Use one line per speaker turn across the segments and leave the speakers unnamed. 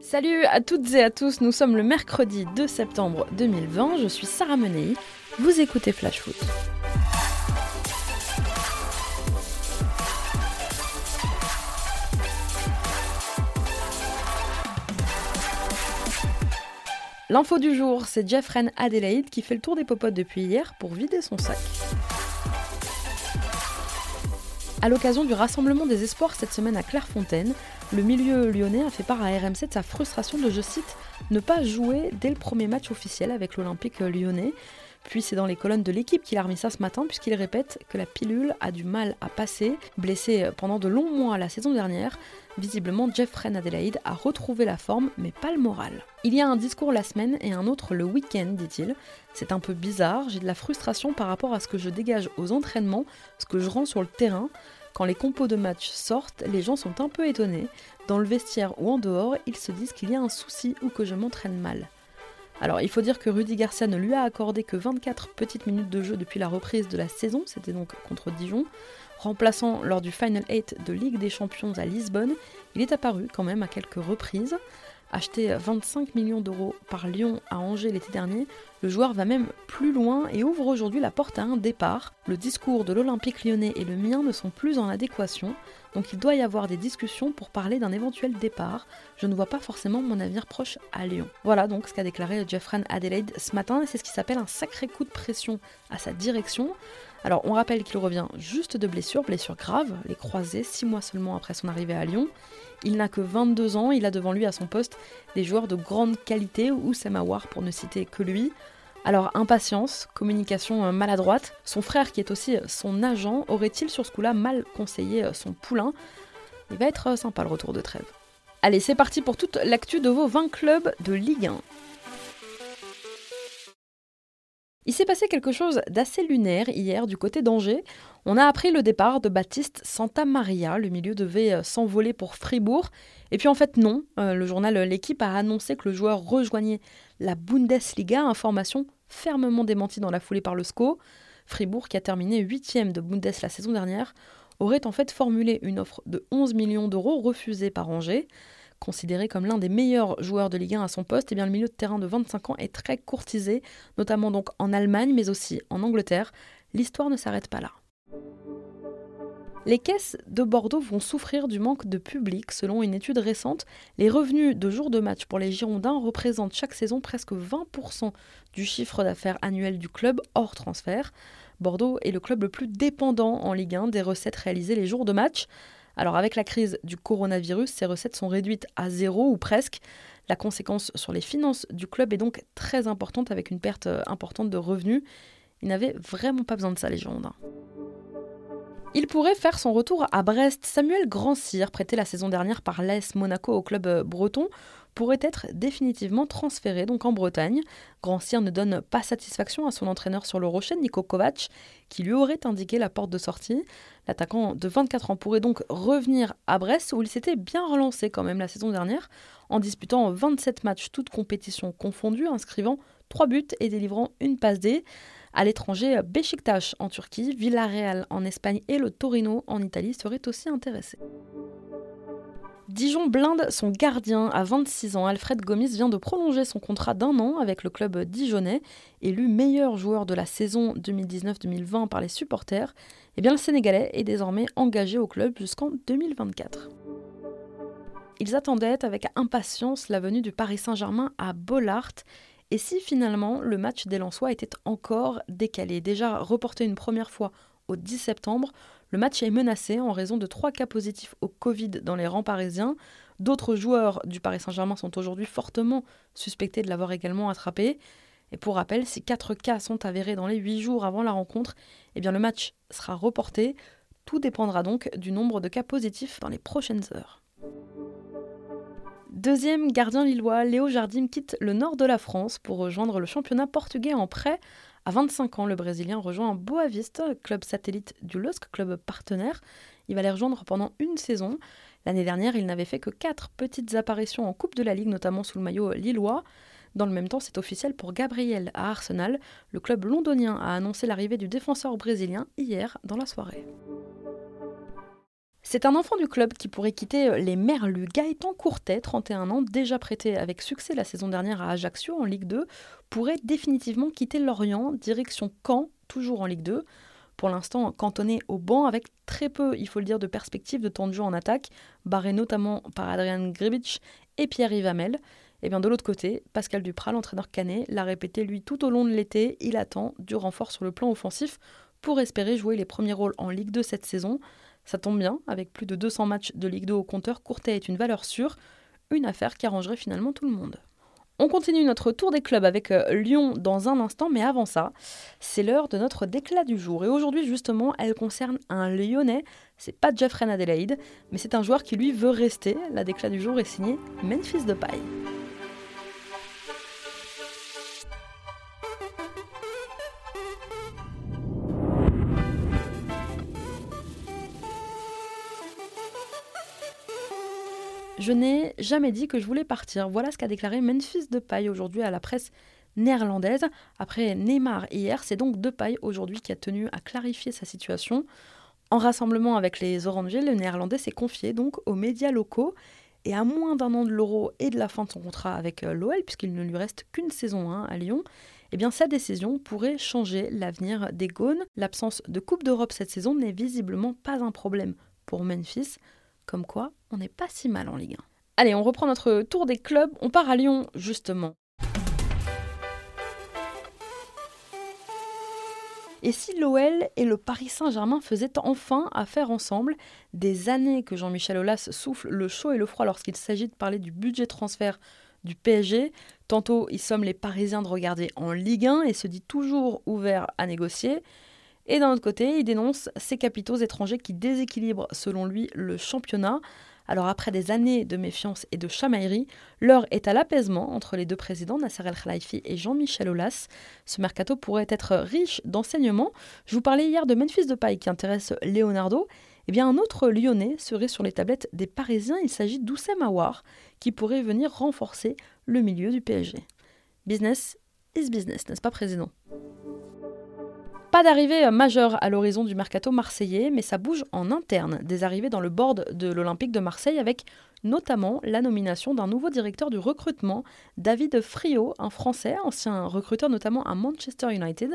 Salut à toutes et à tous, nous sommes le mercredi 2 septembre 2020, je suis Sarah Menei, vous écoutez Flash Foot. L'info du jour, c'est Jeffren Adelaide qui fait le tour des popotes depuis hier pour vider son sac. À l'occasion du rassemblement des espoirs cette semaine à Clairefontaine, le milieu lyonnais a fait part à RMC de sa frustration de, je cite, ne pas jouer dès le premier match officiel avec l'Olympique lyonnais. Puis c'est dans les colonnes de l'équipe qu'il a remis ça ce matin, puisqu'il répète que la pilule a du mal à passer. Blessé pendant de longs mois la saison dernière, visiblement Jeffrey Adelaide a retrouvé la forme, mais pas le moral. Il y a un discours la semaine et un autre le week-end, dit-il. C'est un peu bizarre, j'ai de la frustration par rapport à ce que je dégage aux entraînements, ce que je rends sur le terrain. Quand les compos de match sortent, les gens sont un peu étonnés. Dans le vestiaire ou en dehors, ils se disent qu'il y a un souci ou que je m'entraîne mal. Alors il faut dire que Rudy Garcia ne lui a accordé que 24 petites minutes de jeu depuis la reprise de la saison, c'était donc contre Dijon. Remplaçant lors du Final 8 de Ligue des Champions à Lisbonne, il est apparu quand même à quelques reprises. Acheté 25 millions d'euros par Lyon à Angers l'été dernier, le joueur va même plus loin et ouvre aujourd'hui la porte à un départ. Le discours de l'Olympique lyonnais et le mien ne sont plus en adéquation, donc il doit y avoir des discussions pour parler d'un éventuel départ. Je ne vois pas forcément mon avenir proche à Lyon. Voilà donc ce qu'a déclaré Jeffrey Adelaide ce matin, c'est ce qui s'appelle un sacré coup de pression à sa direction. Alors on rappelle qu'il revient juste de blessures, blessures graves, les croisés, six mois seulement après son arrivée à Lyon. Il n'a que 22 ans, il a devant lui à son poste des joueurs de grande qualité, ou Samawar pour ne citer que lui. Alors impatience, communication euh, maladroite, son frère qui est aussi son agent aurait-il sur ce coup-là mal conseillé euh, son poulain? Il va être euh, sympa le retour de trêve. Allez, c'est parti pour toute l'actu de vos 20 clubs de Ligue 1. Il s'est passé quelque chose d'assez lunaire hier du côté d'Angers. On a appris le départ de Baptiste Santa Maria. Le milieu devait euh, s'envoler pour Fribourg. Et puis en fait non, euh, le journal L'équipe a annoncé que le joueur rejoignait la Bundesliga, information fermement démentie dans la foulée par le SCO. Fribourg, qui a terminé 8 de Bundes la saison dernière, aurait en fait formulé une offre de 11 millions d'euros refusée par Angers. Considéré comme l'un des meilleurs joueurs de Ligue 1 à son poste, eh bien le milieu de terrain de 25 ans est très courtisé, notamment donc en Allemagne, mais aussi en Angleterre. L'histoire ne s'arrête pas là. Les caisses de Bordeaux vont souffrir du manque de public. Selon une étude récente, les revenus de jours de match pour les Girondins représentent chaque saison presque 20% du chiffre d'affaires annuel du club hors transfert. Bordeaux est le club le plus dépendant en Ligue 1 des recettes réalisées les jours de match. Alors avec la crise du coronavirus, ces recettes sont réduites à zéro ou presque. La conséquence sur les finances du club est donc très importante avec une perte euh, importante de revenus. Ils n'avaient vraiment pas besoin de ça les. Il pourrait faire son retour à Brest. Samuel Grandcir, prêté la saison dernière par l'AS Monaco au club euh, breton, pourrait être définitivement transféré donc en Bretagne. Grandcir ne donne pas satisfaction à son entraîneur sur le Rocher, Nico Kovac, qui lui aurait indiqué la porte de sortie. L'attaquant de 24 ans pourrait donc revenir à Brest où il s'était bien relancé quand même la saison dernière en disputant 27 matchs toutes compétitions confondues, inscrivant 3 buts et délivrant une passe D. À l'étranger, Beşiktaş en Turquie, Villarreal en Espagne et le Torino en Italie seraient aussi intéressés. Dijon blinde son gardien à 26 ans. Alfred Gomis vient de prolonger son contrat d'un an avec le club dijonnais. Élu meilleur joueur de la saison 2019-2020 par les supporters, eh bien le Sénégalais est désormais engagé au club jusqu'en 2024. Ils attendaient avec impatience la venue du Paris Saint-Germain à Bollard. Et si finalement le match des Lensois était encore décalé, déjà reporté une première fois au 10 septembre, le match est menacé en raison de trois cas positifs au Covid dans les rangs parisiens. D'autres joueurs du Paris Saint-Germain sont aujourd'hui fortement suspectés de l'avoir également attrapé. Et pour rappel, si quatre cas sont avérés dans les huit jours avant la rencontre, eh bien le match sera reporté. Tout dépendra donc du nombre de cas positifs dans les prochaines heures. Deuxième gardien lillois, Léo Jardim quitte le nord de la France pour rejoindre le championnat portugais en prêt à 25 ans, le Brésilien rejoint Boavista, club satellite du LOSC, club partenaire. Il va les rejoindre pendant une saison. L'année dernière, il n'avait fait que 4 petites apparitions en Coupe de la Ligue, notamment sous le maillot lillois. Dans le même temps, c'est officiel pour Gabriel à Arsenal. Le club londonien a annoncé l'arrivée du défenseur brésilien hier dans la soirée. C'est un enfant du club qui pourrait quitter les Merlus. Gaëtan Courtet, 31 ans, déjà prêté avec succès la saison dernière à Ajaccio en Ligue 2, pourrait définitivement quitter Lorient, direction Caen, toujours en Ligue 2. Pour l'instant, cantonné au banc avec très peu, il faut le dire, de perspectives de temps de jeu en attaque, barré notamment par Adrian Gribic et Pierre-Yves Hamel. Et bien de l'autre côté, Pascal Duprat, l'entraîneur canet, l'a répété lui tout au long de l'été, il attend du renfort sur le plan offensif pour espérer jouer les premiers rôles en Ligue 2 cette saison. Ça tombe bien, avec plus de 200 matchs de Ligue 2 au compteur, Courtet est une valeur sûre, une affaire qui arrangerait finalement tout le monde. On continue notre tour des clubs avec euh, Lyon dans un instant, mais avant ça, c'est l'heure de notre déclat du jour. Et aujourd'hui, justement, elle concerne un Lyonnais. C'est pas Jeffrey Adelaide, mais c'est un joueur qui lui veut rester. La déclat du jour est signée Memphis Depay. Je n'ai jamais dit que je voulais partir. Voilà ce qu'a déclaré Memphis Depay aujourd'hui à la presse néerlandaise. Après Neymar hier, c'est donc Depay aujourd'hui qui a tenu à clarifier sa situation. En rassemblement avec les Orangers, le néerlandais s'est confié donc aux médias locaux et à moins d'un an de l'euro et de la fin de son contrat avec euh, l'OL, puisqu'il ne lui reste qu'une saison hein, à Lyon, eh bien sa décision pourrait changer l'avenir des Gaunes. L'absence de Coupe d'Europe cette saison n'est visiblement pas un problème pour Memphis. Comme quoi, on n'est pas si mal en Ligue 1. Allez, on reprend notre tour des clubs. On part à Lyon, justement. Et si l'OL et le Paris Saint-Germain faisaient enfin affaire ensemble? Des années que Jean-Michel Aulas souffle le chaud et le froid lorsqu'il s'agit de parler du budget transfert du PSG. Tantôt, il somme les Parisiens de regarder en Ligue 1 et se dit toujours ouvert à négocier. Et d'un autre côté, il dénonce ces capitaux étrangers qui déséquilibrent, selon lui, le championnat. Alors après des années de méfiance et de chamaillerie, l'heure est à l'apaisement entre les deux présidents, Nasser El Khelaifi et Jean-Michel Aulas. Ce mercato pourrait être riche d'enseignements. Je vous parlais hier de Memphis Depay qui intéresse Leonardo. Eh bien, un autre Lyonnais serait sur les tablettes des Parisiens. Il s'agit d'Oussem Aouar, qui pourrait venir renforcer le milieu du PSG. Business is business, n'est-ce pas, président? Pas d'arrivée majeure à l'horizon du mercato marseillais, mais ça bouge en interne. Des arrivées dans le board de l'Olympique de Marseille avec notamment la nomination d'un nouveau directeur du recrutement, David Friot, un Français, ancien recruteur notamment à Manchester United.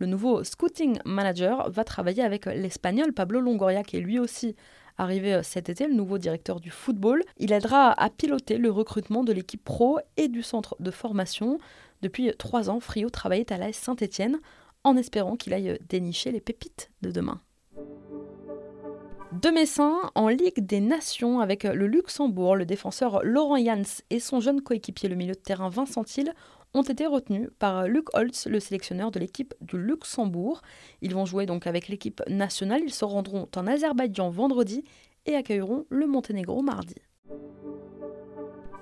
Le nouveau scouting manager va travailler avec l'Espagnol Pablo Longoria, qui est lui aussi arrivé cet été, le nouveau directeur du football. Il aidera à piloter le recrutement de l'équipe pro et du centre de formation. Depuis trois ans, Friot travaillait à l'AS Saint-Etienne en espérant qu'il aille dénicher les pépites de demain. De Messin en Ligue des Nations avec le Luxembourg, le défenseur Laurent Jans et son jeune coéquipier, le milieu de terrain Vincent Thiel, ont été retenus par Luc Holtz, le sélectionneur de l'équipe du Luxembourg. Ils vont jouer donc avec l'équipe nationale. Ils se rendront en Azerbaïdjan vendredi et accueilleront le Monténégro mardi.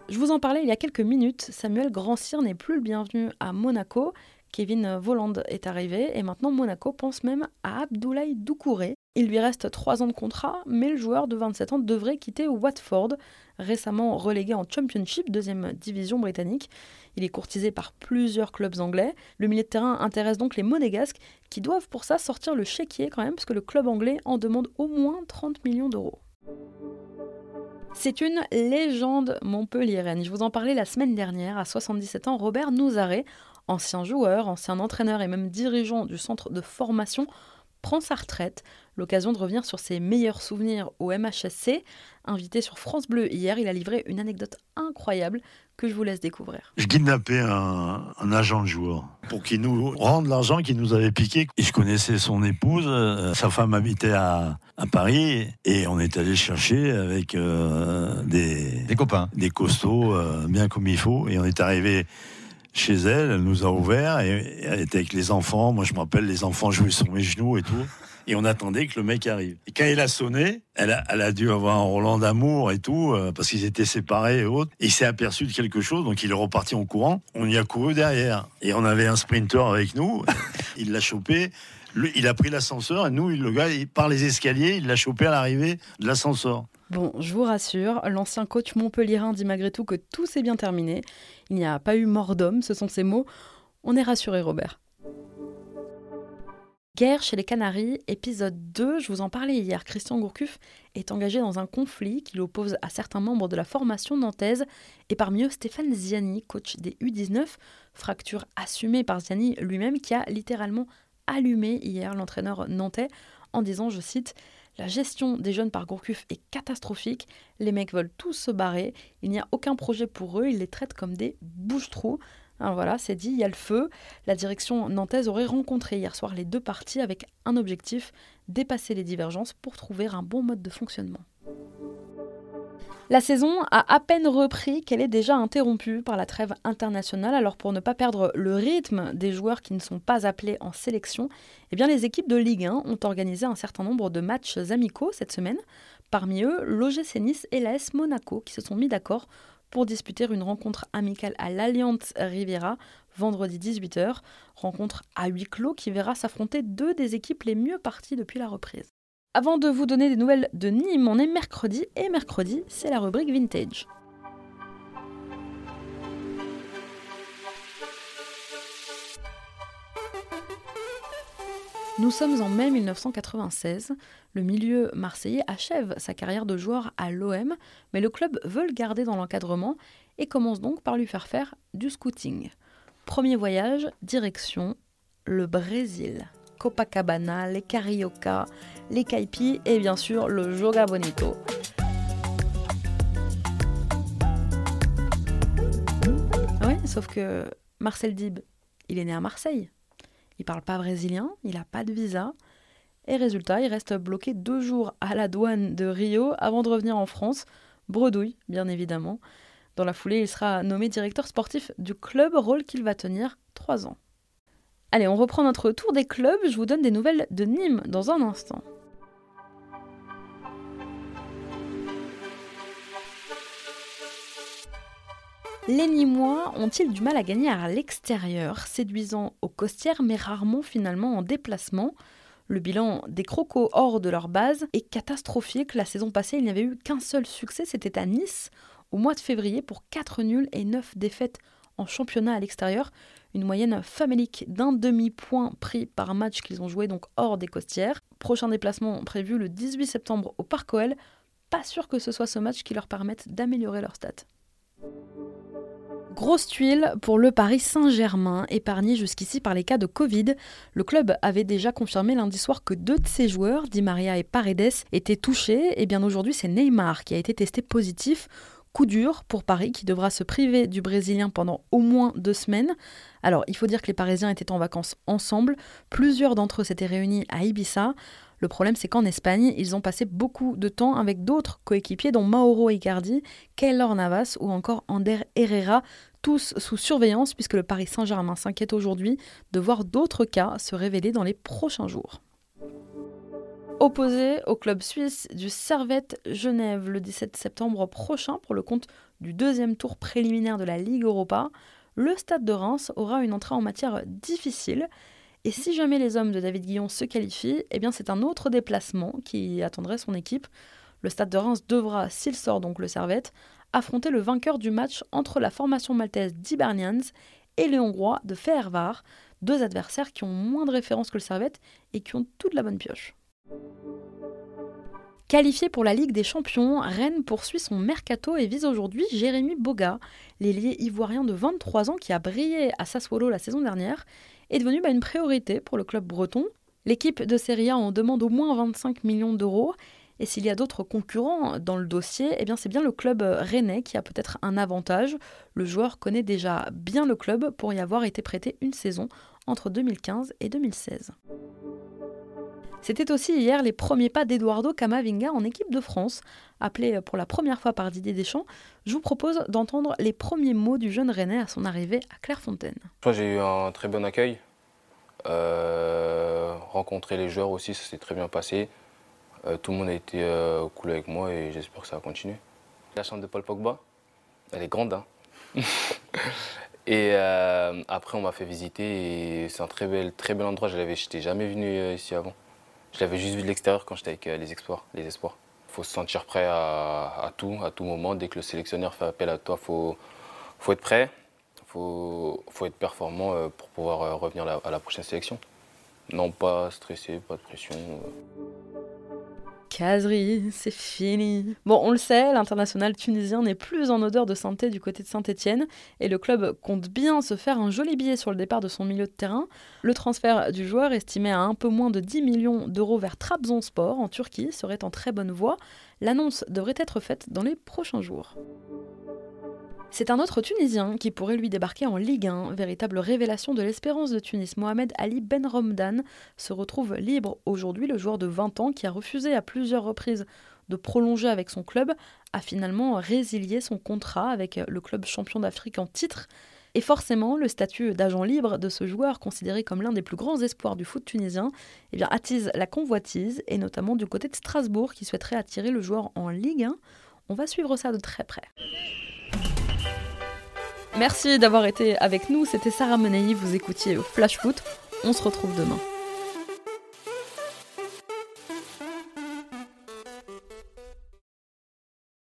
Je vous en parlais il y a quelques minutes, Samuel Grandcir n'est plus le bienvenu à Monaco. Kevin Voland est arrivé et maintenant Monaco pense même à Abdoulaye Doucouré. Il lui reste 3 ans de contrat, mais le joueur de 27 ans devrait quitter Watford, récemment relégué en Championship, deuxième division britannique. Il est courtisé par plusieurs clubs anglais. Le milieu de terrain intéresse donc les Monégasques, qui doivent pour ça sortir le chéquier quand même, parce que le club anglais en demande au moins 30 millions d'euros. C'est une légende montpelliéraine. Je vous en parlais la semaine dernière. À 77 ans, Robert Nouzaré ancien joueur, ancien entraîneur et même dirigeant du centre de formation, prend sa retraite. L'occasion de revenir sur ses meilleurs souvenirs au MHSC. Invité sur France Bleu hier, il a livré une anecdote incroyable que je vous laisse découvrir.
Je kidnappais un, un agent de joueur pour qu'il nous rende l'argent qu'il nous avait piqué. Et je connaissais son épouse, euh, sa femme habitait à, à, Paris et on est allé chercher avec euh, des,
des copains,
des costauds euh, bien comme il faut et on est arrivé chez elle, elle nous a ouvert et elle était avec les enfants. Moi, je me rappelle, les enfants jouaient sur mes genoux et tout. Et on attendait que le mec arrive. Et quand il a sonné, elle a, elle a dû avoir un Roland d'amour et tout, euh, parce qu'ils étaient séparés et autres. il s'est aperçu de quelque chose, donc il est reparti en courant. On y a couru derrière. Et on avait un sprinter avec nous. il l'a chopé. il a pris l'ascenseur et nous, le gars, il, par les escaliers, il l'a chopé à l'arrivée de l'ascenseur.
Bon, je vous rassure, l'ancien coach montpellierin dit malgré tout que tout s'est bien terminé. Il n'y a pas eu mort d'homme, ce sont ses mots. On est rassuré, Robert. Guerre chez les Canaries, épisode 2, je vous en parlais hier. Christian Gourcuff est engagé dans un conflit qui l'oppose à certains membres de la formation nantaise et parmi eux Stéphane Ziani, coach des U19, fracture assumée par Ziani lui-même qui a littéralement allumé hier l'entraîneur nantais en disant, je cite, la gestion des jeunes par Gourcuff est catastrophique. Les mecs veulent tous se barrer. Il n'y a aucun projet pour eux. Ils les traitent comme des bouche-trous. Alors voilà, c'est dit, il y a le feu. La direction nantaise aurait rencontré hier soir les deux parties avec un objectif dépasser les divergences pour trouver un bon mode de fonctionnement. La saison a à peine repris qu'elle est déjà interrompue par la trêve internationale. Alors pour ne pas perdre le rythme des joueurs qui ne sont pas appelés en sélection, eh les équipes de Ligue 1 ont organisé un certain nombre de matchs amicaux cette semaine. Parmi eux, l'OGC Nice et l'AS Monaco qui se sont mis d'accord pour disputer une rencontre amicale à l'Alliance Riviera vendredi 18h. Rencontre à huis clos qui verra s'affronter deux des équipes les mieux parties depuis la reprise. Avant de vous donner des nouvelles de Nîmes, on est mercredi et mercredi, c'est la rubrique vintage. Nous sommes en mai 1996. Le milieu marseillais achève sa carrière de joueur à l'OM, mais le club veut le garder dans l'encadrement et commence donc par lui faire faire du scouting. Premier voyage, direction le Brésil. Copacabana, les Carioca, les Caipi et bien sûr le Joga Bonito. Ouais, sauf que Marcel Dib, il est né à Marseille. Il parle pas brésilien, il n'a pas de visa. Et résultat, il reste bloqué deux jours à la douane de Rio avant de revenir en France. Bredouille, bien évidemment. Dans la foulée, il sera nommé directeur sportif du club, rôle qu'il va tenir trois ans. Allez, on reprend notre tour des clubs. Je vous donne des nouvelles de Nîmes dans un instant. Les Nîmois ont-ils du mal à gagner à l'extérieur, séduisant aux costières mais rarement finalement en déplacement? Le bilan des crocos hors de leur base est catastrophique. La saison passée, il n'y avait eu qu'un seul succès, c'était à Nice, au mois de février, pour 4 nuls et 9 défaites en championnat à l'extérieur une moyenne famélique d'un demi-point pris par match qu'ils ont joué donc hors des costières. Prochain déplacement prévu le 18 septembre au Parc OL. Pas sûr que ce soit ce match qui leur permette d'améliorer leur stats. Grosse tuile pour le Paris Saint-Germain, épargné jusqu'ici par les cas de Covid. Le club avait déjà confirmé lundi soir que deux de ses joueurs, Di Maria et Paredes, étaient touchés. Et bien aujourd'hui, c'est Neymar qui a été testé positif. Coup dur pour Paris qui devra se priver du Brésilien pendant au moins deux semaines. Alors, il faut dire que les Parisiens étaient en vacances ensemble. Plusieurs d'entre eux s'étaient réunis à Ibiza. Le problème, c'est qu'en Espagne, ils ont passé beaucoup de temps avec d'autres coéquipiers, dont Mauro Icardi, Keylor Navas ou encore Ander Herrera, tous sous surveillance, puisque le Paris Saint-Germain s'inquiète aujourd'hui de voir d'autres cas se révéler dans les prochains jours opposé au club suisse du Servette Genève le 17 septembre prochain pour le compte du deuxième tour préliminaire de la Ligue Europa. Le stade de Reims aura une entrée en matière difficile. Et si jamais les hommes de David Guillon se qualifient, eh bien c'est un autre déplacement qui attendrait son équipe. Le stade de Reims devra, s'il sort donc le Servette, affronter le vainqueur du match entre la formation maltaise d'Hibernians et les Hongrois de Fehervar, deux adversaires qui ont moins de références que le Servette et qui ont toute la bonne pioche. Qualifié pour la Ligue des Champions, Rennes poursuit son mercato et vise aujourd'hui Jérémy Boga, l'ailier ivoirien de 23 ans qui a brillé à Sassuolo la saison dernière, est devenu bah, une priorité pour le club breton. L'équipe de Serie A en demande au moins 25 millions d'euros. Et s'il y a d'autres concurrents dans le dossier, eh c'est bien le club rennais qui a peut-être un avantage. Le joueur connaît déjà bien le club pour y avoir été prêté une saison entre 2015 et 2016. C'était aussi hier les premiers pas d'Eduardo Camavinga en équipe de France. Appelé pour la première fois par Didier Deschamps, je vous propose d'entendre les premiers mots du jeune Rennais à son arrivée à Clairefontaine.
J'ai eu un très bon accueil. Euh, rencontrer les joueurs aussi, ça s'est très bien passé. Euh, tout le monde a été euh, cool avec moi et j'espère que ça va continuer. La chambre de Paul Pogba, elle est grande. Hein et après, on m'a fait visiter et c'est un très bel, très bel endroit. Je n'étais jamais venu ici avant. Je l'avais juste vu de l'extérieur quand j'étais avec euh, les espoirs. Les espoirs. Il faut se sentir prêt à, tout, à tout moment. Dès que le sélectionneur fait appel à toi, il faut, faut, être prêt. Il faut, faut, être performant euh, pour pouvoir euh, revenir à la prochaine sélection. Non, pas stressé, pas de pression.
Caserie, c'est fini. Bon, on le sait, l'international tunisien n'est plus en odeur de santé du côté de Saint-Etienne et le club compte bien se faire un joli billet sur le départ de son milieu de terrain. Le transfert du joueur, estimé à un peu moins de 10 millions d'euros vers Trabzonspor en Turquie, serait en très bonne voie. L'annonce devrait être faite dans les prochains jours. C'est un autre Tunisien qui pourrait lui débarquer en Ligue 1. Véritable révélation de l'espérance de Tunis, Mohamed Ali Ben Romdan se retrouve libre aujourd'hui. Le joueur de 20 ans qui a refusé à plusieurs reprises de prolonger avec son club a finalement résilié son contrat avec le club champion d'Afrique en titre. Et forcément, le statut d'agent libre de ce joueur, considéré comme l'un des plus grands espoirs du foot tunisien, eh attise la convoitise, et notamment du côté de Strasbourg, qui souhaiterait attirer le joueur en Ligue 1. On va suivre ça de très près. Merci d'avoir été avec nous. C'était Sarah Menei. Vous écoutiez Flash Foot. On se retrouve demain.